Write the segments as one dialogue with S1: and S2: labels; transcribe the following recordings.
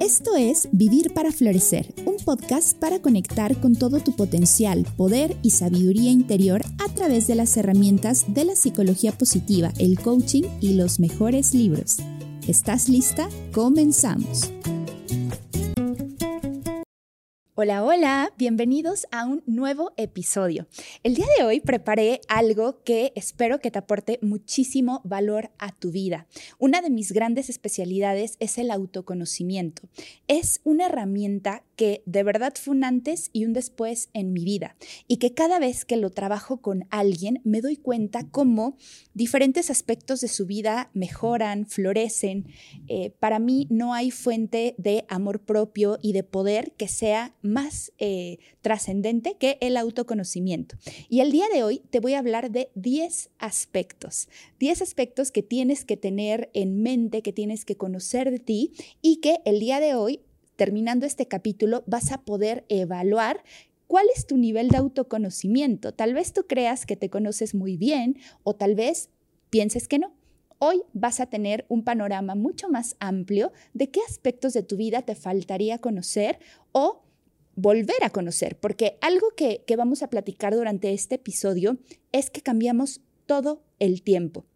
S1: Esto es Vivir para Florecer, un podcast para conectar con todo tu potencial, poder y sabiduría interior a través de las herramientas de la psicología positiva, el coaching y los mejores libros. ¿Estás lista? Comenzamos. Hola, hola, bienvenidos a un nuevo episodio. El día de hoy preparé algo que espero que te aporte muchísimo valor a tu vida. Una de mis grandes especialidades es el autoconocimiento. Es una herramienta que de verdad fue un antes y un después en mi vida y que cada vez que lo trabajo con alguien me doy cuenta cómo diferentes aspectos de su vida mejoran, florecen. Eh, para mí no hay fuente de amor propio y de poder que sea eh, trascendente que el autoconocimiento. Y el día de hoy te voy a hablar de 10 aspectos, 10 aspectos que tienes que tener en mente, que tienes que conocer de ti y que el día de hoy, terminando este capítulo, vas a poder evaluar ¿Cuál es tu nivel de autoconocimiento? Tal vez tú creas que te conoces muy bien o tal vez pienses que no. Hoy vas a tener un panorama mucho más amplio de qué aspectos de tu vida te faltaría conocer o volver a conocer, porque algo que, vamos a platicar durante este episodio es que cambiamos todo el tiempo.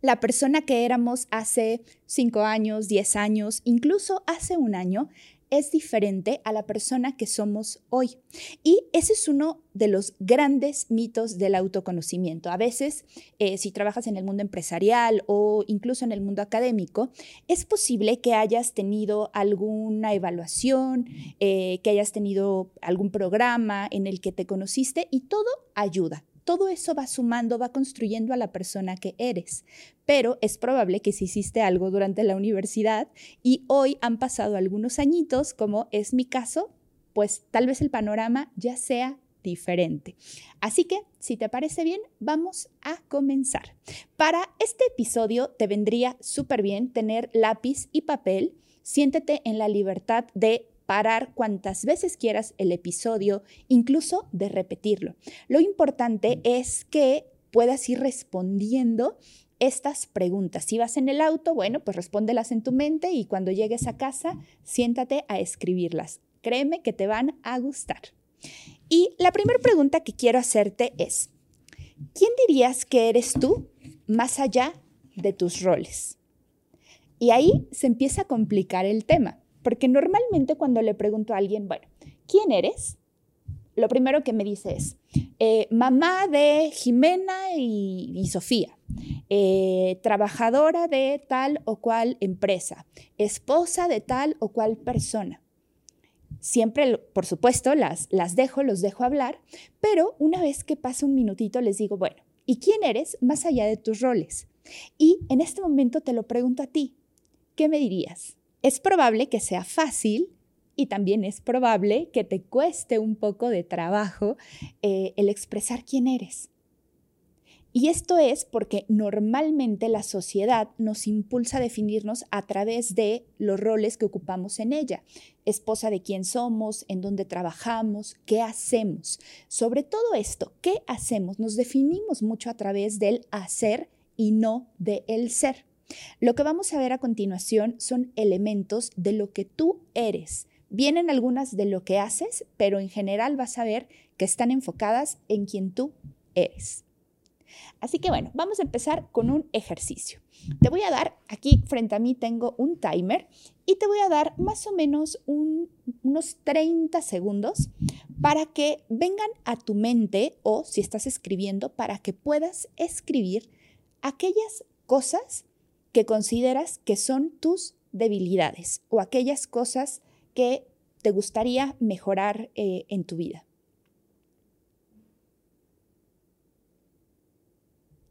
S1: La persona que éramos hace cinco años, diez años, incluso hace un año, es diferente a la persona que somos hoy. Y ese es uno de los grandes mitos del autoconocimiento. A veces, eh, si trabajas en el mundo empresarial o incluso en el mundo académico, es posible que hayas tenido alguna evaluación, eh, que hayas tenido algún programa en el que te conociste y todo ayuda todo eso va sumando, va construyendo a la persona que eres. Pero es probable que si hiciste algo durante la universidad y hoy han pasado algunos añitos, como es mi caso, pues tal vez el panorama ya sea diferente. Así que, si te parece bien, vamos a comenzar. Para este episodio te vendría súper bien tener lápiz y papel. Siéntete en la libertad de parar cuantas veces quieras el episodio, incluso de repetirlo. Lo importante es que puedas ir respondiendo estas preguntas. Si vas en el auto, bueno, pues respóndelas en tu mente y cuando llegues a casa, siéntate a escribirlas. Créeme que te van a gustar. Y la primera pregunta que quiero hacerte es, ¿quién dirías que eres tú más allá de tus roles? Y ahí se empieza a complicar el tema. Porque normalmente cuando le pregunto a alguien, bueno, ¿quién eres? Lo primero que me dice es, eh, mamá de Jimena y, Sofía, eh, trabajadora de tal o cual empresa, esposa de tal o cual persona. Siempre, por supuesto, las, las dejo, los dejo hablar, pero una vez que pasa un minutito les digo, bueno, ¿y quién eres más allá de tus roles? Y en este momento te lo pregunto a ti, ¿qué me dirías? Es probable que sea fácil y también es probable que te cueste un poco de trabajo eh, el expresar quién eres. Y esto es porque normalmente la sociedad nos impulsa a definirnos a través de los roles que ocupamos en ella. Esposa de quién somos, en dónde trabajamos, qué hacemos. Sobre todo esto, ¿qué hacemos? Nos definimos mucho a través del hacer y no del el ser. Lo que vamos a ver a continuación son elementos de lo que tú eres. Vienen algunas de lo que haces, pero en general vas a ver que están enfocadas en quien tú eres. Así que bueno, vamos a empezar con un ejercicio. Te voy a dar, aquí frente a mí tengo un timer y te voy a dar más o menos unos 30 segundos para que vengan a tu mente o si estás escribiendo, para que puedas escribir aquellas cosas que consideras que son tus debilidades o aquellas cosas que te gustaría mejorar eh, en tu vida.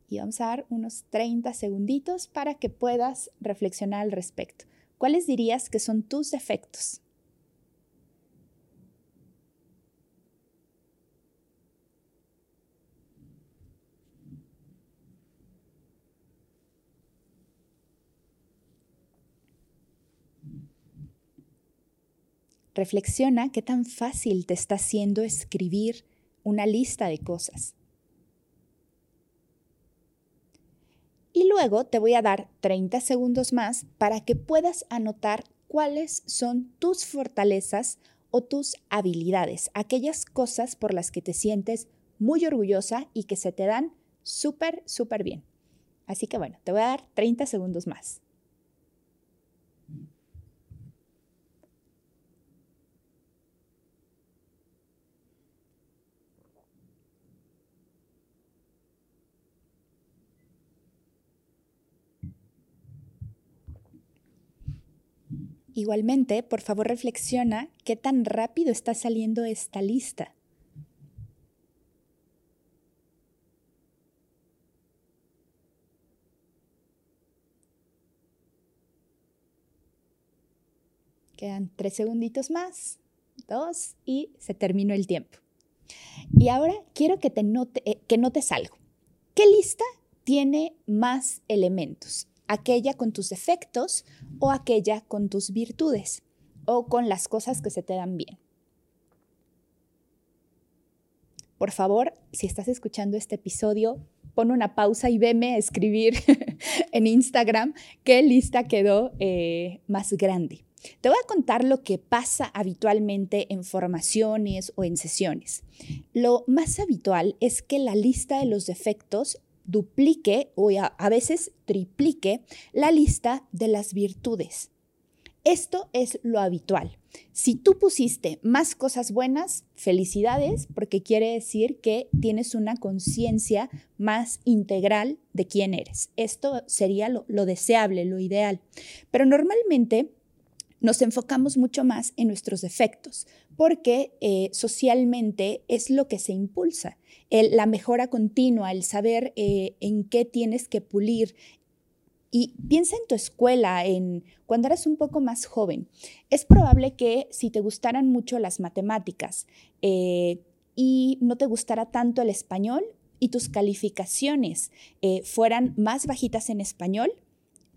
S1: Y vamos a dar unos 30 segunditos para que puedas reflexionar al respecto. ¿Cuáles dirías que son tus defectos? Reflexiona qué tan fácil te está haciendo escribir una lista de cosas. Y luego te voy a dar 30 segundos más para que puedas anotar cuáles son tus fortalezas o tus habilidades, aquellas cosas por las que te sientes muy orgullosa y que se te dan súper, súper bien. Así que bueno, te voy a dar 30 segundos más. Igualmente, por favor reflexiona qué tan rápido está saliendo esta lista. Quedan tres segunditos más, dos y se terminó el tiempo. Y ahora quiero que, te note, eh, que notes algo. ¿Qué lista tiene más elementos? ¿Aquella con tus defectos o aquella con tus virtudes o con las cosas que se te dan bien? Por favor, si estás escuchando este episodio, pon una pausa y veme a escribir en Instagram qué lista quedó eh, más grande. Te voy a contar lo que pasa habitualmente en formaciones o en sesiones. Lo más habitual es que la lista de los defectos duplique o a, veces triplique la lista de las virtudes. Esto es lo habitual. Si tú pusiste más cosas buenas, felicidades, porque quiere decir que tienes una conciencia más integral de quién eres. Esto sería lo, lo deseable, lo ideal. Pero normalmente nos enfocamos mucho más en nuestros defectos, porque eh, socialmente es lo que se impulsa, la mejora continua, el saber eh, en qué tienes que pulir. Y piensa en tu escuela, en cuando eras un poco más joven. Es probable que si te gustaran mucho las matemáticas eh, y no te gustara tanto el español y tus calificaciones fueran más bajitas en español,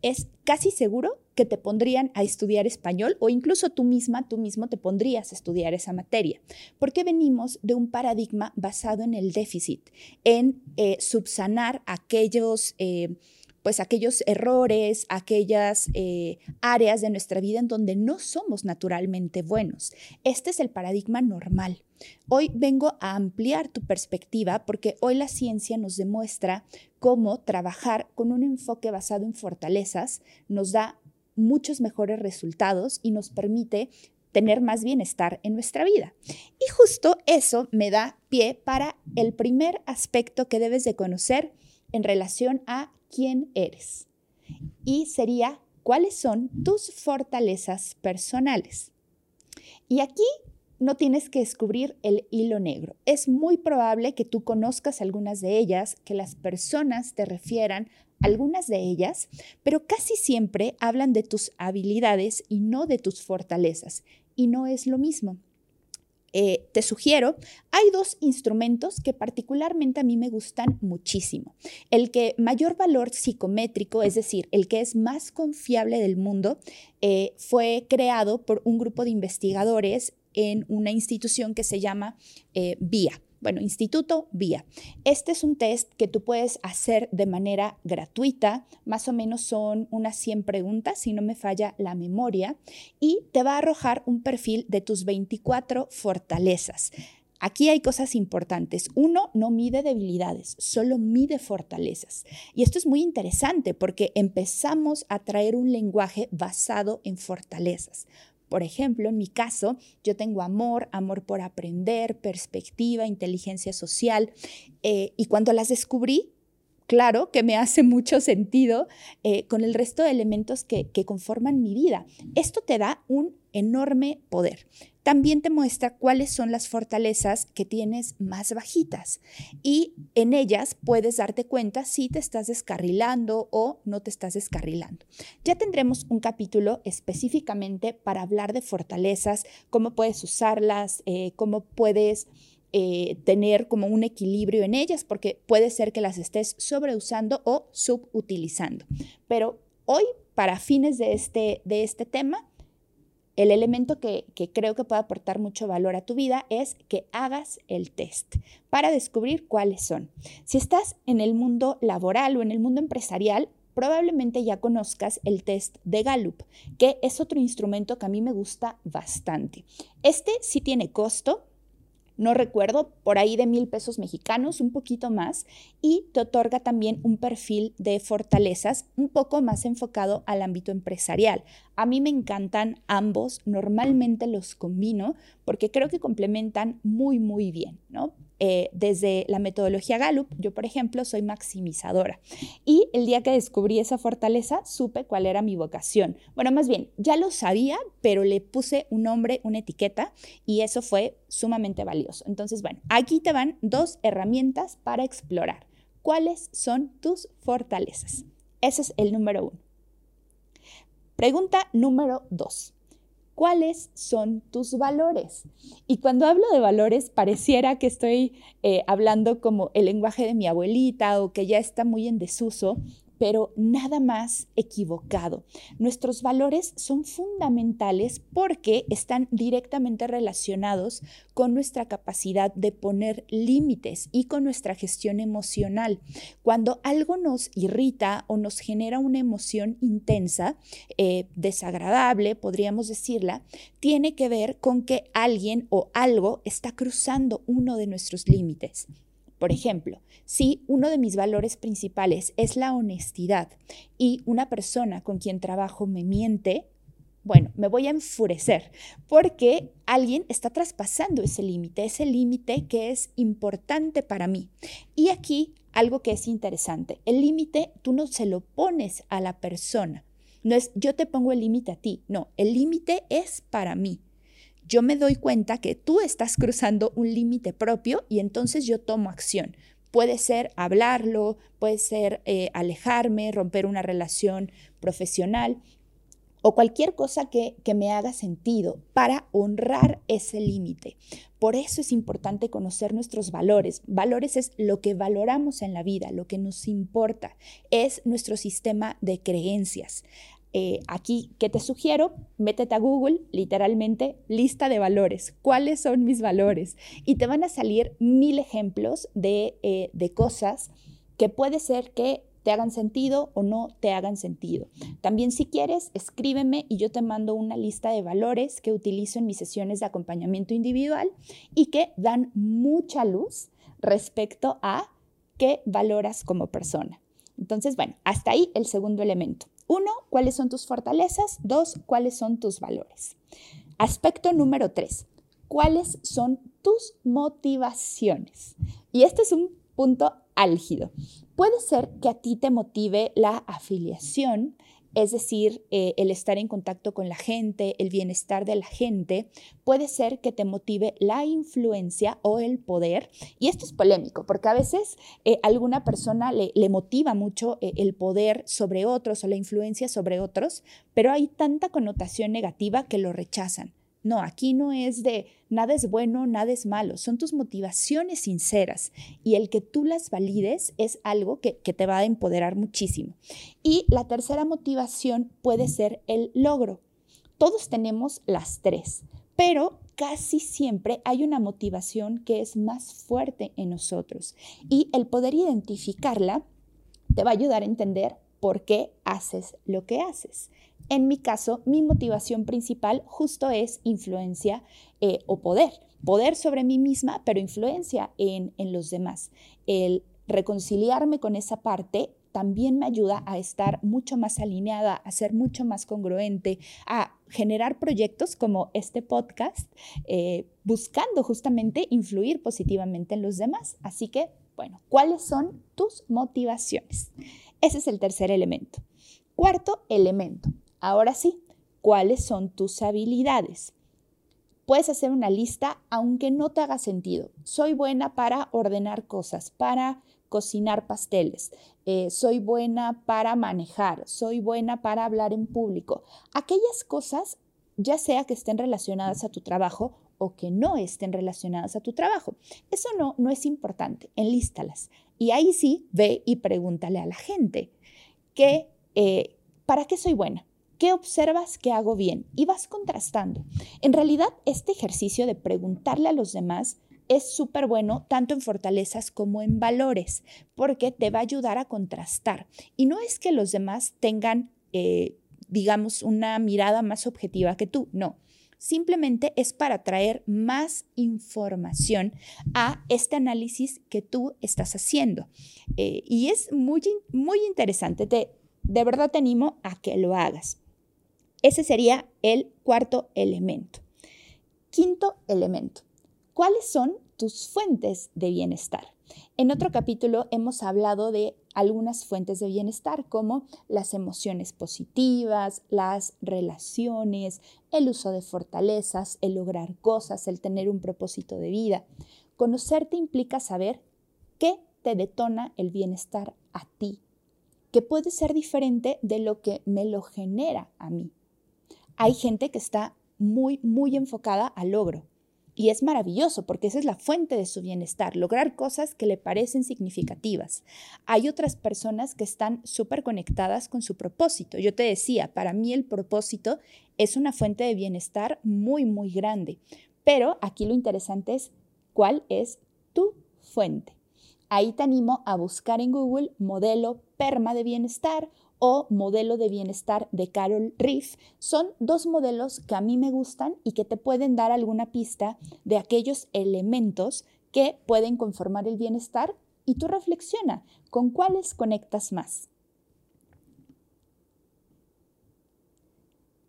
S1: es casi seguro que te pondrían a estudiar español o incluso tú misma, tú mismo te pondrías a estudiar esa materia, porque venimos de un paradigma basado en el déficit, en eh, subsanar aquellos... Eh, pues aquellos errores, aquellas eh, áreas de nuestra vida en donde no somos naturalmente buenos. Este es el paradigma normal. Hoy vengo a ampliar tu perspectiva porque hoy la ciencia nos demuestra cómo trabajar con un enfoque basado en fortalezas nos da muchos mejores resultados y nos permite tener más bienestar en nuestra vida. Y justo eso me da pie para el primer aspecto que debes de conocer en relación a quién eres. Y sería cuáles son tus fortalezas personales. Y aquí no tienes que descubrir el hilo negro. Es muy probable que tú conozcas algunas de ellas, que las personas te refieran algunas de ellas, pero casi siempre hablan de tus habilidades y no de tus fortalezas. Y no es lo mismo. Eh, te sugiero, hay dos instrumentos que particularmente a mí me gustan muchísimo. El que mayor valor psicométrico, es decir, el que es más confiable del mundo, eh, fue creado por un grupo de investigadores en una institución que se llama eh, VIA bueno, Instituto Vía. Este es un test que tú puedes hacer de manera gratuita, más o menos son unas 100 preguntas, si no me falla la memoria, y te va a arrojar un perfil de tus 24 fortalezas. Aquí hay cosas importantes. Uno, no mide debilidades, solo mide fortalezas. Y esto es muy interesante porque empezamos a traer un lenguaje basado en fortalezas. Por ejemplo, en mi caso, yo tengo amor, amor por aprender, perspectiva, inteligencia social, eh, y cuando las descubrí, claro que me hace mucho sentido eh, con el resto de elementos que, que conforman mi vida. Esto te da un enorme poder también te muestra cuáles son las fortalezas que tienes más bajitas y en ellas puedes darte cuenta si te estás descarrilando o no te estás descarrilando. Ya tendremos un capítulo específicamente para hablar de fortalezas, cómo puedes usarlas, eh, cómo puedes... Eh, tener como un equilibrio en ellas, porque puede ser que las estés sobreusando o subutilizando. Pero hoy, para fines de este, de este tema, el elemento que, creo que puede aportar mucho valor a tu vida es que hagas el test para descubrir cuáles son. Si estás en el mundo laboral o en el mundo empresarial, probablemente ya conozcas el test de Gallup, que es otro instrumento que a mí me gusta bastante. Este sí tiene costo, no recuerdo, por ahí de mil pesos mexicanos, un poquito más, y te otorga también un perfil de fortalezas un poco más enfocado al ámbito empresarial. A mí me encantan ambos, normalmente los combino porque creo que complementan muy, muy bien, ¿no? Eh, desde la metodología Gallup, yo por ejemplo soy maximizadora y el día que descubrí esa fortaleza supe cuál era mi vocación. Bueno, más bien, ya lo sabía, pero le puse un nombre, una etiqueta y eso fue sumamente valioso. Entonces, bueno, aquí te van dos herramientas para explorar. ¿Cuáles son tus fortalezas? Ese es el número uno. Pregunta número dos. ¿Cuáles son tus valores? Y cuando hablo de valores, pareciera que estoy eh, hablando como el lenguaje de mi abuelita o que ya está muy en desuso, pero nada más equivocado. Nuestros valores son fundamentales porque están directamente relacionados con nuestra capacidad de poner límites y con nuestra gestión emocional. Cuando algo nos irrita o nos genera una emoción intensa, eh, desagradable, podríamos decirla, tiene que ver con que alguien o algo está cruzando uno de nuestros límites. Por ejemplo, si uno de mis valores principales es la honestidad y una persona con quien trabajo me miente, bueno, me voy a enfurecer porque alguien está traspasando ese límite, ese límite que es importante para mí. Y aquí algo que es interesante, el límite tú no se lo pones a la persona, no es yo te pongo el límite a ti, no, el límite es para mí yo me doy cuenta que tú estás cruzando un límite propio y entonces yo tomo acción. Puede ser hablarlo, puede ser eh, alejarme, romper una relación profesional o cualquier cosa que, que me haga sentido para honrar ese límite. Por eso es importante conocer nuestros valores. Valores es lo que valoramos en la vida, lo que nos importa, es nuestro sistema de creencias. Eh, aquí, ¿qué te sugiero? Métete a Google, literalmente, lista de valores. ¿Cuáles son mis valores? Y te van a salir mil ejemplos de, eh, de cosas que puede ser que te hagan sentido o no te hagan sentido. También si quieres, escríbeme y yo te mando una lista de valores que utilizo en mis sesiones de acompañamiento individual y que dan mucha luz respecto a qué valoras como persona. Entonces, bueno, hasta ahí el segundo elemento. Uno, ¿cuáles son tus fortalezas? Dos, ¿cuáles son tus valores? Aspecto número tres, ¿cuáles son tus motivaciones? Y este es un punto álgido. Puede ser que a ti te motive la afiliación, es decir, eh, el estar en contacto con la gente, el bienestar de la gente, puede ser que te motive la influencia o el poder. Y esto es polémico, porque a veces eh, alguna persona le, motiva mucho eh, el poder sobre otros o la influencia sobre otros, pero hay tanta connotación negativa que lo rechazan. No, aquí no es de nada es bueno, nada es malo, son tus motivaciones sinceras y el que tú las valides es algo que, que, te va a empoderar muchísimo. Y la tercera motivación puede ser el logro. Todos tenemos las tres, pero casi siempre hay una motivación que es más fuerte en nosotros y el poder identificarla te va a ayudar a entender por qué haces lo que haces. En mi caso, mi motivación principal justo es influencia eh, o poder. Poder sobre mí misma, pero influencia en, en los demás. El reconciliarme con esa parte también me ayuda a estar mucho más alineada, a ser mucho más congruente, a generar proyectos como este podcast, eh, buscando justamente influir positivamente en los demás. Así que, bueno, ¿cuáles son tus motivaciones? Ese es el tercer elemento. Cuarto elemento, Ahora sí, ¿cuáles son tus habilidades? Puedes hacer una lista aunque no te haga sentido. Soy buena para ordenar cosas, para cocinar pasteles, eh, soy buena para manejar, soy buena para hablar en público. Aquellas cosas, ya sea que estén relacionadas a tu trabajo o que no estén relacionadas a tu trabajo. Eso no, no es importante, enlístalas. Y ahí sí, ve y pregúntale a la gente que, eh, ¿para qué soy buena? ¿Qué observas que hago bien? Y vas contrastando. En realidad, este ejercicio de preguntarle a los demás es súper bueno tanto en fortalezas como en valores, porque te va a ayudar a contrastar. Y no es que los demás tengan, eh, digamos, una mirada más objetiva que tú, no. Simplemente es para traer más información a este análisis que tú estás haciendo. Eh, y es muy, muy interesante. Te, de verdad te animo a que lo hagas. Ese sería el cuarto elemento. Quinto elemento. ¿Cuáles son tus fuentes de bienestar? En otro capítulo hemos hablado de algunas fuentes de bienestar como las emociones positivas, las relaciones, el uso de fortalezas, el lograr cosas, el tener un propósito de vida. Conocerte implica saber qué te detona el bienestar a ti, que puede ser diferente de lo que me lo genera a mí. Hay gente que está muy, muy enfocada al logro y es maravilloso porque esa es la fuente de su bienestar, lograr cosas que le parecen significativas. Hay otras personas que están súper conectadas con su propósito. Yo te decía, para mí el propósito es una fuente de bienestar muy, muy grande. Pero aquí lo interesante es cuál es tu fuente. Ahí te animo a buscar en Google modelo PERMA de bienestar o modelo de bienestar de Carol Riff son dos modelos que a mí me gustan y que te pueden dar alguna pista de aquellos elementos que pueden conformar el bienestar y tú reflexiona con cuáles conectas más.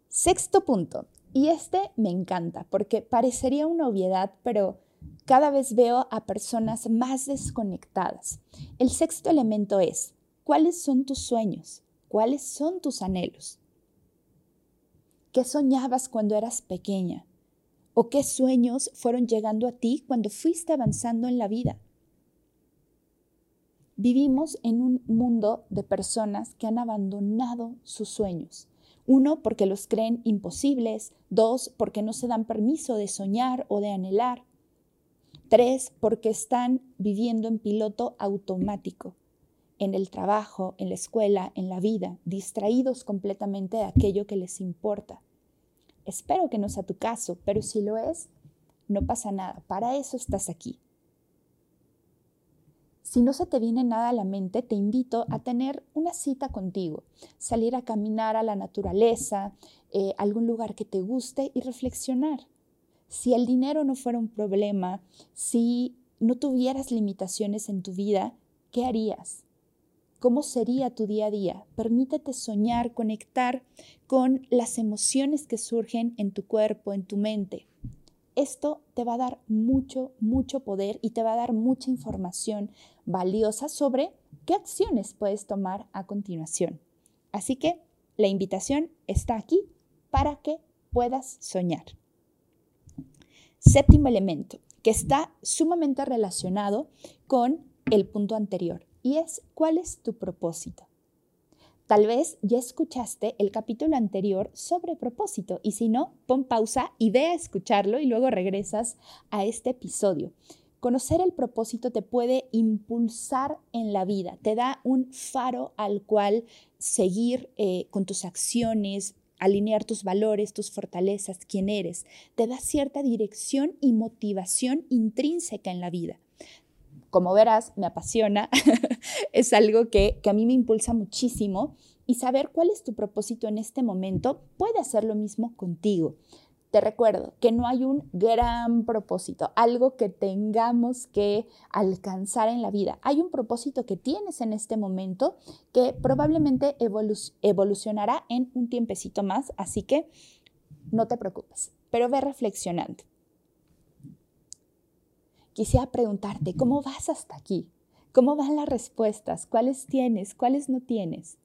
S1: Sexto punto, y este me encanta porque parecería una obviedad, pero cada vez veo a personas más desconectadas. El sexto elemento es, ¿cuáles son tus sueños? ¿Cuáles son tus anhelos? ¿Qué soñabas cuando eras pequeña? ¿O qué sueños fueron llegando a ti cuando fuiste avanzando en la vida? Vivimos en un mundo de personas que han abandonado sus sueños. Uno, porque los creen imposibles. Dos, porque no se dan permiso de soñar o de anhelar. Tres, porque están viviendo en piloto automático en el trabajo, en la escuela, en la vida, distraídos completamente de aquello que les importa. Espero que no sea tu caso, pero si lo es, no pasa nada. Para eso estás aquí. Si no se te viene nada a la mente, te invito a tener una cita contigo, salir a caminar a la naturaleza, eh, algún lugar que te guste y reflexionar. Si el dinero no fuera un problema, si no tuvieras limitaciones en tu vida, ¿qué harías? ¿Cómo sería tu día a día? Permítete soñar, conectar con las emociones que surgen en tu cuerpo, en tu mente. Esto te va a dar mucho, mucho poder y te va a dar mucha información valiosa sobre qué acciones puedes tomar a continuación. Así que la invitación está aquí para que puedas soñar. Séptimo elemento, que está sumamente relacionado con el punto anterior, y es cuál es tu propósito. Tal vez ya escuchaste el capítulo anterior sobre propósito y si no, pon pausa y ve a escucharlo y luego regresas a este episodio. Conocer el propósito te puede impulsar en la vida, te da un faro al cual seguir eh, con tus acciones, alinear tus valores, tus fortalezas, quién eres, te da cierta dirección y motivación intrínseca en la vida como verás, me apasiona, es algo que, a mí me impulsa muchísimo y saber cuál es tu propósito en este momento puede hacer lo mismo contigo. Te recuerdo que no hay un gran propósito, algo que tengamos que alcanzar en la vida. Hay un propósito que tienes en este momento que probablemente evolucionará en un tiempecito más, así que no te preocupes, pero ve reflexionando quisiera preguntarte, ¿cómo vas hasta aquí? ¿Cómo van las respuestas? ¿Cuáles tienes? ¿Cuáles no tienes?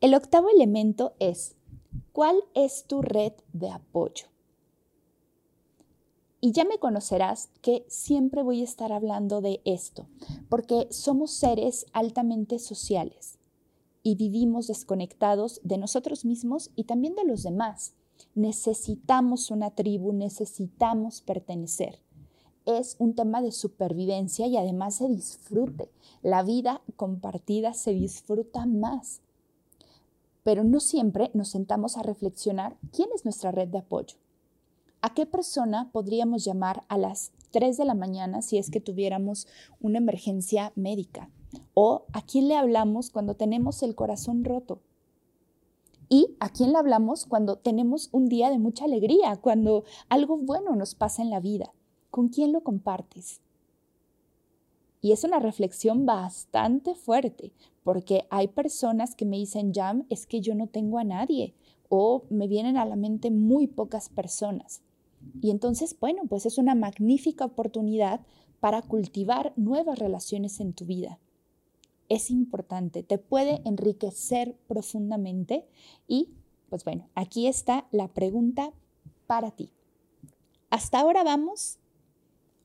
S1: El octavo elemento es, ¿cuál es tu red de apoyo? Y ya me conocerás que siempre voy a estar hablando de esto, porque somos seres altamente sociales y vivimos desconectados de nosotros mismos y también de los demás. Necesitamos una tribu, necesitamos pertenecer. Es un tema de supervivencia y además de disfrute. La vida compartida se disfruta más. Pero no siempre nos sentamos a reflexionar quién es nuestra red de apoyo. ¿A qué persona podríamos llamar a las 3 de la mañana si es que tuviéramos una emergencia médica? ¿O a quién le hablamos cuando tenemos el corazón roto? ¿Y a quién le hablamos cuando tenemos un día de mucha alegría, cuando algo bueno nos pasa en la vida? ¿Con quién lo compartes? Y es una reflexión bastante fuerte, porque hay personas que me dicen, Jam, es que yo no tengo a nadie, o me vienen a la mente muy pocas personas. Y entonces, bueno, pues es una magnífica oportunidad para cultivar nuevas relaciones en tu vida. Es importante, te puede enriquecer profundamente y, pues bueno, aquí está la pregunta para ti. Hasta ahora vamos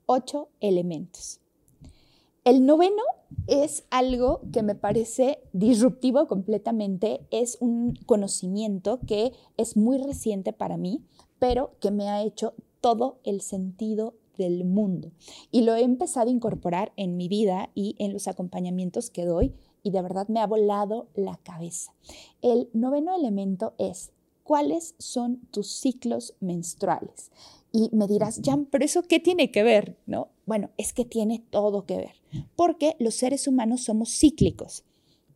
S1: ocho elementos. El noveno es algo que me parece disruptivo completamente, es un conocimiento que es muy reciente para mí, pero que me ha hecho todo el sentido del mundo. Y lo he empezado a incorporar en mi vida y en los acompañamientos que doy y de verdad me ha volado la cabeza. El noveno elemento es cuáles son tus ciclos menstruales. Y me dirás, Jan, pero eso qué tiene que ver, ¿no? Bueno, es que tiene todo que ver, porque los seres humanos somos cíclicos,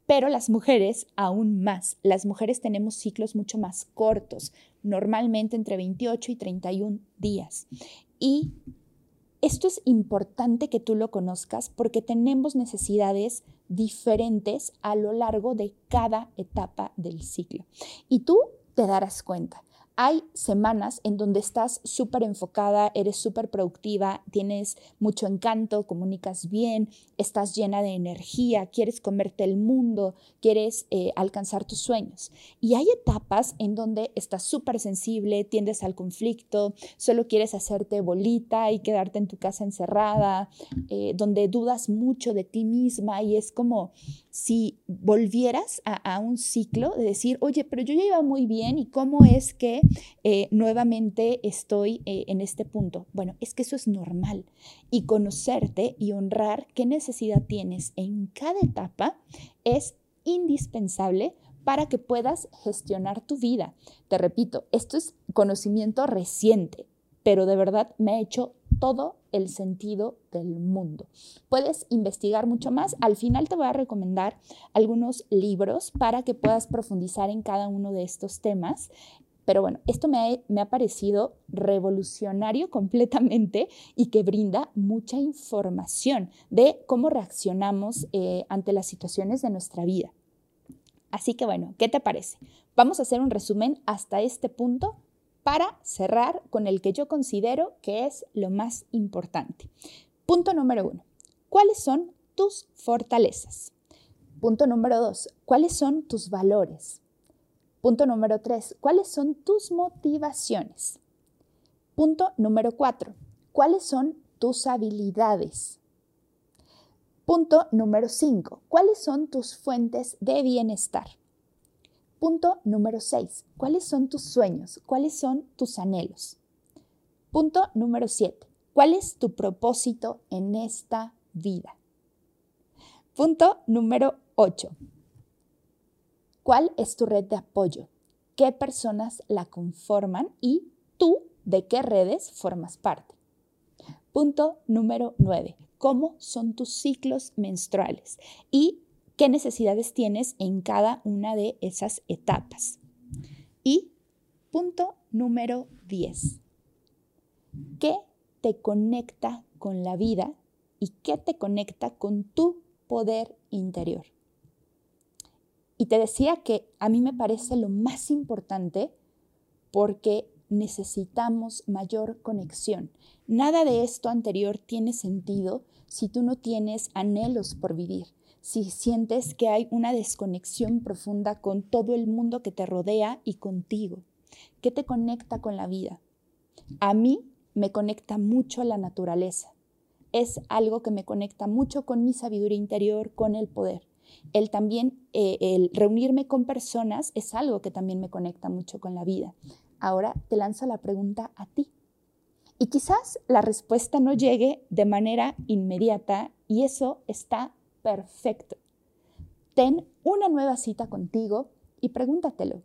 S1: pero las mujeres aún más. Las mujeres tenemos ciclos mucho más cortos, normalmente entre 28 y 31 días. Y esto es importante que tú lo conozcas porque tenemos necesidades diferentes a lo largo de cada etapa del ciclo. Y tú te darás cuenta. Hay semanas en donde estás súper enfocada, eres súper productiva, tienes mucho encanto, comunicas bien, estás llena de energía, quieres comerte el mundo, quieres eh, alcanzar tus sueños. Y hay etapas en donde estás súper sensible, tiendes al conflicto, solo quieres hacerte bolita y quedarte en tu casa encerrada, eh, donde dudas mucho de ti misma y es como si volvieras a, un ciclo de decir, oye, pero yo ya iba muy bien y cómo es que eh, nuevamente estoy eh, en este punto. Bueno, es que eso es normal y conocerte y honrar qué necesidad tienes en cada etapa es indispensable para que puedas gestionar tu vida. Te repito, esto es conocimiento reciente, pero de verdad me ha hecho todo el sentido del mundo. Puedes investigar mucho más. Al final te voy a recomendar algunos libros para que puedas profundizar en cada uno de estos temas. Pero bueno, esto me ha, parecido revolucionario completamente y que brinda mucha información de cómo reaccionamos eh, ante las situaciones de nuestra vida. Así que bueno, ¿qué te parece? Vamos a hacer un resumen hasta este punto para cerrar con el que yo considero que es lo más importante. Punto número uno, ¿cuáles son tus fortalezas? Punto número dos, ¿cuáles son tus valores? Punto número tres, ¿cuáles son tus motivaciones? Punto número cuatro, ¿cuáles son tus habilidades? Punto número cinco, ¿cuáles son tus fuentes de bienestar? Punto número 6. ¿Cuáles son tus sueños? ¿Cuáles son tus anhelos? Punto número 7. ¿Cuál es tu propósito en esta vida? Punto número 8. ¿Cuál es tu red de apoyo? ¿Qué personas la conforman y tú de qué redes formas parte? Punto número 9. ¿Cómo son tus ciclos menstruales? Y qué necesidades tienes en cada una de esas etapas. Y punto número 10. ¿Qué te conecta con la vida y qué te conecta con tu poder interior? Y te decía que a mí me parece lo más importante porque necesitamos mayor conexión. Nada de esto anterior tiene sentido si tú no tienes anhelos por vivir, si sientes que hay una desconexión profunda con todo el mundo que te rodea y contigo. ¿Qué te conecta con la vida? A mí me conecta mucho la naturaleza. Es algo que me conecta mucho con mi sabiduría interior, con el poder. El también, eh, el reunirme con personas es algo que también me conecta mucho con la vida. Ahora te lanzo la pregunta a ti. Y quizás la respuesta no llegue de manera inmediata y eso está perfecto. Ten una nueva cita contigo y pregúntatelo.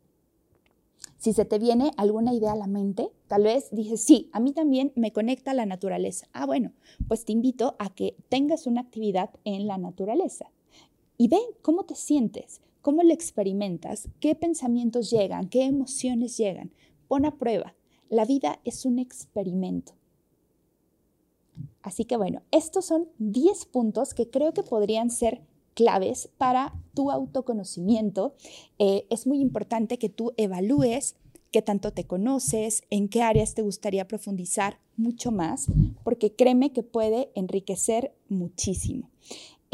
S1: Si se te viene alguna idea a la mente, tal vez dices, sí, a mí también me conecta la naturaleza. Ah, bueno, pues te invito a que tengas una actividad en la naturaleza y ve cómo te sientes, cómo lo experimentas, qué pensamientos llegan, qué emociones llegan. Pon a prueba. La vida es un experimento. Así que bueno, estos son 10 puntos que creo que podrían ser claves para tu autoconocimiento. Eh, es muy importante que tú evalúes qué tanto te conoces, en qué áreas te gustaría profundizar mucho más, porque créeme que puede enriquecer muchísimo.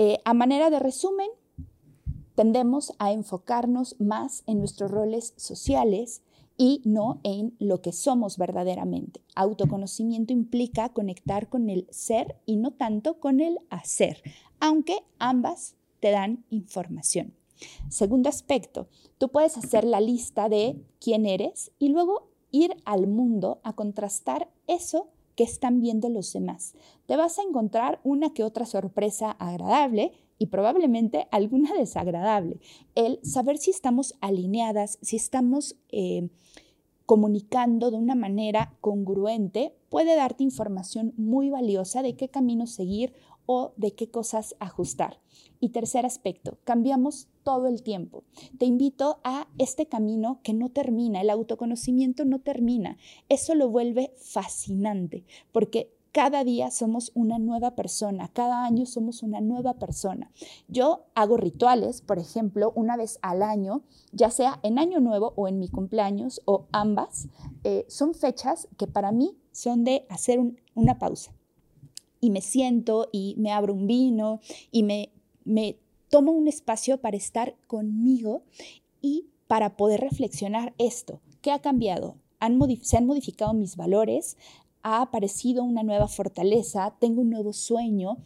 S1: Eh, a manera de resumen, tendemos a enfocarnos más en nuestros roles sociales y no en lo que somos verdaderamente. Autoconocimiento implica conectar con el ser y no tanto con el hacer, aunque ambas te dan información. Segundo aspecto, tú puedes hacer la lista de quién eres y luego ir al mundo a contrastar eso que están viendo los demás. Te vas a encontrar una que otra sorpresa agradable y probablemente alguna desagradable. El saber si estamos alineadas, si estamos eh, comunicando de una manera congruente, puede darte información muy valiosa de qué camino seguir o de qué cosas ajustar. Y tercer aspecto, cambiamos todo el tiempo. Te invito a este camino que no termina, el autoconocimiento no termina. Eso lo vuelve fascinante porque cada día somos una nueva persona, cada año somos una nueva persona. Yo hago rituales, por ejemplo, una vez al año, ya sea en año nuevo o en mi cumpleaños o ambas, eh, son fechas que para mí son de hacer una pausa y me siento y me abro un vino y me, me tomo un espacio para estar conmigo y para poder reflexionar esto. ¿Qué ha cambiado? se han modificado mis valores, ha aparecido una nueva fortaleza, tengo un nuevo sueño.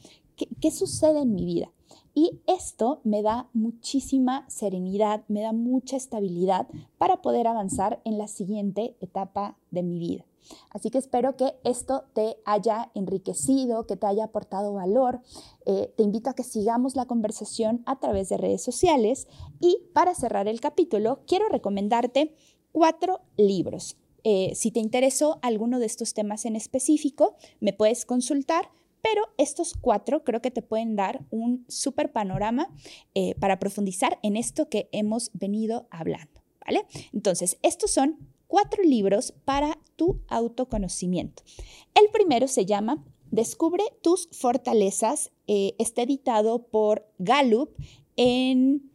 S1: ¿Qué, sucede en mi vida? Y esto me da muchísima serenidad, me da mucha estabilidad para poder avanzar en la siguiente etapa de mi vida. Así que espero que esto te haya enriquecido, que te haya aportado valor. Eh, te invito a que sigamos la conversación a través de redes sociales y para cerrar el capítulo quiero recomendarte cuatro libros. Eh, si te interesó alguno de estos temas en específico, me puedes consultar pero estos cuatro creo que te pueden dar un súper panorama eh, para profundizar en esto que hemos venido hablando, ¿vale? Entonces, estos son cuatro libros para tu autoconocimiento. El primero se llama Descubre tus fortalezas. Eh, está editado por Gallup en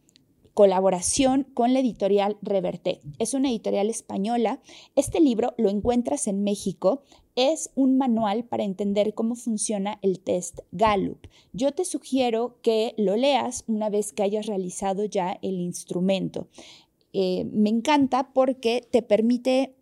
S1: colaboración con la editorial Reverté. Es una editorial española. Este libro lo encuentras en México. Es un manual para entender cómo funciona el test Gallup. Yo te sugiero que lo leas una vez que hayas realizado ya el instrumento. Eh, me encanta porque te permite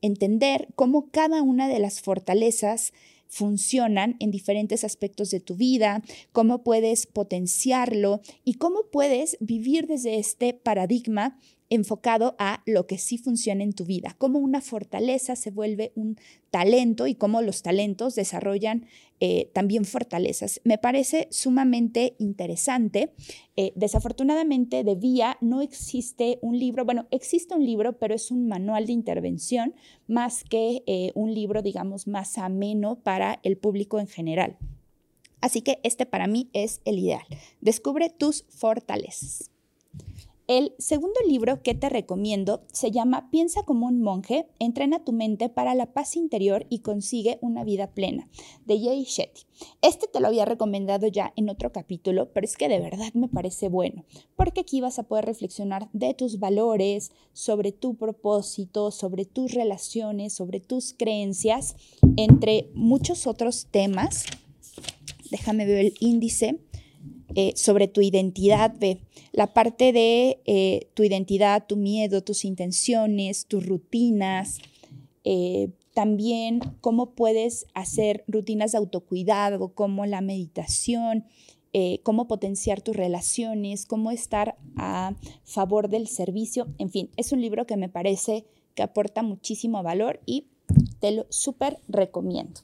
S1: entender cómo cada una de las fortalezas funcionan en diferentes aspectos de tu vida, cómo puedes potenciarlo y cómo puedes vivir desde este paradigma enfocado a lo que sí funciona en tu vida, cómo una fortaleza se vuelve un talento y cómo los talentos desarrollan eh, también fortalezas. Me parece sumamente interesante. Eh, desafortunadamente de Vía no existe un libro, bueno, existe un libro, pero es un manual de intervención más que eh, un libro, digamos, más ameno para el público en general. Así que este para mí es el ideal. Descubre tus fortalezas. El segundo libro que te recomiendo se llama Piensa como un monje, entrena tu mente para la paz interior y consigue una vida plena, de Jay Shetty. Este te lo había recomendado ya en otro capítulo, pero es que de verdad me parece bueno, porque aquí vas a poder reflexionar de tus valores, sobre tu propósito, sobre tus relaciones, sobre tus creencias, entre muchos otros temas. Déjame ver el índice eh, sobre tu identidad, ve la parte de eh, tu identidad, tu miedo, tus intenciones, tus rutinas, eh, también cómo puedes hacer rutinas de autocuidado, como la meditación, cómo potenciar tus relaciones, cómo estar a favor del servicio, en fin, es un libro que me parece que aporta muchísimo valor y te lo súper recomiendo.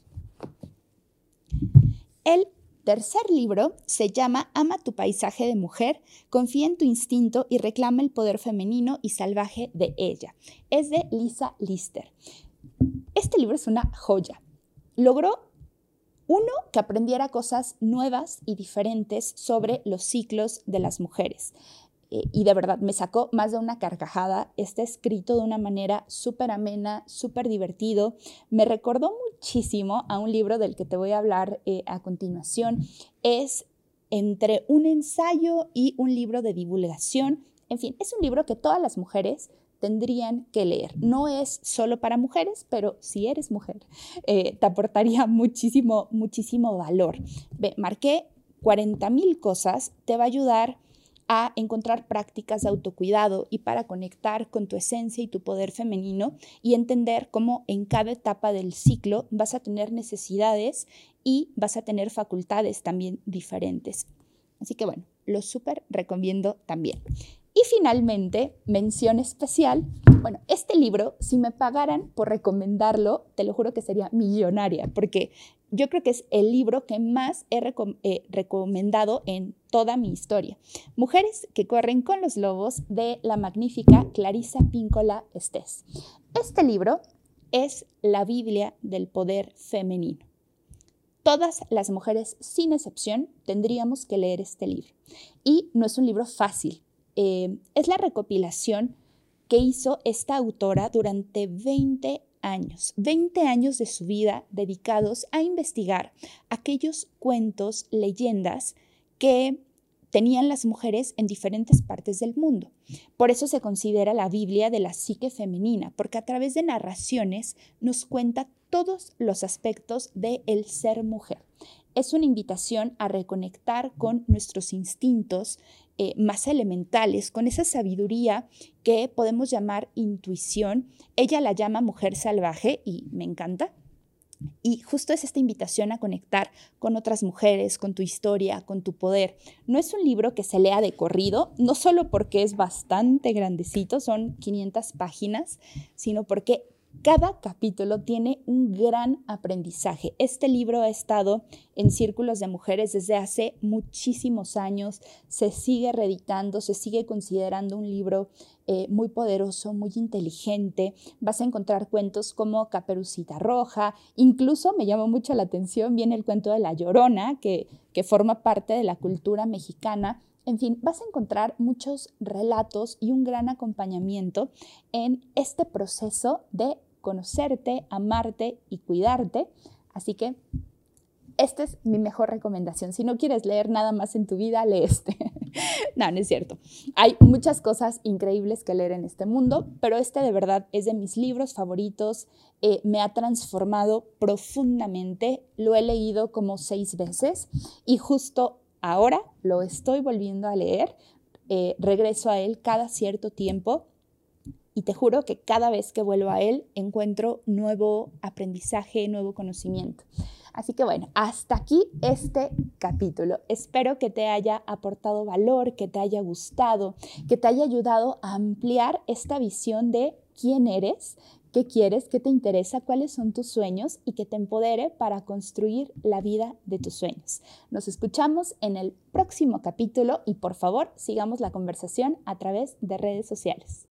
S1: El tercer libro se llama Ama tu paisaje de mujer, confía en tu instinto y reclama el poder femenino y salvaje de ella. Es de Lisa Lister. Este libro es una joya. Logró uno, que aprendiera cosas nuevas y diferentes sobre los ciclos de las mujeres. Eh, y de verdad me sacó más de una carcajada. Está escrito de una manera súper amena, súper divertido. Me recordó muchísimo a un libro del que te voy a hablar eh, a continuación. Es entre un ensayo y un libro de divulgación. En fin, es un libro que todas las mujeres tendrían que leer. No es solo para mujeres, pero si eres mujer, eh, te aportaría muchísimo, muchísimo valor. Ve, marqué 40 mil cosas, te va a ayudar a encontrar prácticas de autocuidado y para conectar con tu esencia y tu poder femenino y entender cómo en cada etapa del ciclo vas a tener necesidades y vas a tener facultades también diferentes. Así que bueno, lo súper recomiendo también. Y finalmente, mención especial. Bueno, este libro, si me pagaran por recomendarlo, te lo juro que sería millonaria, porque yo creo que es el libro que más he eh, recomendado en toda mi historia. Mujeres que corren con los lobos de la magnífica Clarisa Píncola Estés. Este libro es la Biblia del poder femenino. Todas las mujeres, sin excepción, tendríamos que leer este libro. Y no es un libro fácil, eh, es la recopilación que hizo esta autora durante 20 años, 20 años de su vida dedicados a investigar aquellos cuentos, leyendas que tenían las mujeres en diferentes partes del mundo. Por eso se considera la Biblia de la psique femenina, porque a través de narraciones nos cuenta todos los aspectos del el ser mujer. Es una invitación a reconectar con nuestros instintos eh, más elementales, con esa sabiduría que podemos llamar intuición. Ella la llama mujer salvaje y me encanta. Y justo es esta invitación a conectar con otras mujeres, con tu historia, con tu poder. No es un libro que se lea de corrido, no solo porque es bastante grandecito, son 500 páginas, sino porque cada capítulo tiene un gran aprendizaje. Este libro ha estado en círculos de mujeres desde hace muchísimos años, se sigue reeditando, se sigue considerando un libro eh, muy poderoso, muy inteligente. Vas a encontrar cuentos como Caperucita Roja, incluso me llamó mucho la atención, viene el cuento de La Llorona, que, que forma parte de la cultura mexicana. En fin, vas a encontrar muchos relatos y un gran acompañamiento en este proceso de conocerte, amarte y cuidarte. Así que esta es mi mejor recomendación. Si no quieres leer nada más en tu vida, lee este. no, no es cierto. Hay muchas cosas increíbles que leer en este mundo, pero este de verdad es de mis libros favoritos. Eh, me ha transformado profundamente. Lo he leído como seis veces y justo ahora lo estoy volviendo a leer. Eh, regreso a él cada cierto tiempo y te juro que cada vez que vuelvo a él encuentro nuevo aprendizaje, nuevo conocimiento. Así que bueno, hasta aquí este capítulo. Espero que te haya aportado valor, que te haya gustado, que te haya ayudado a ampliar esta visión de quién eres, qué quieres, qué te interesa, cuáles son tus sueños y que te empodere para construir la vida de tus sueños. Nos escuchamos en el próximo capítulo y por favor sigamos la conversación a través de redes sociales.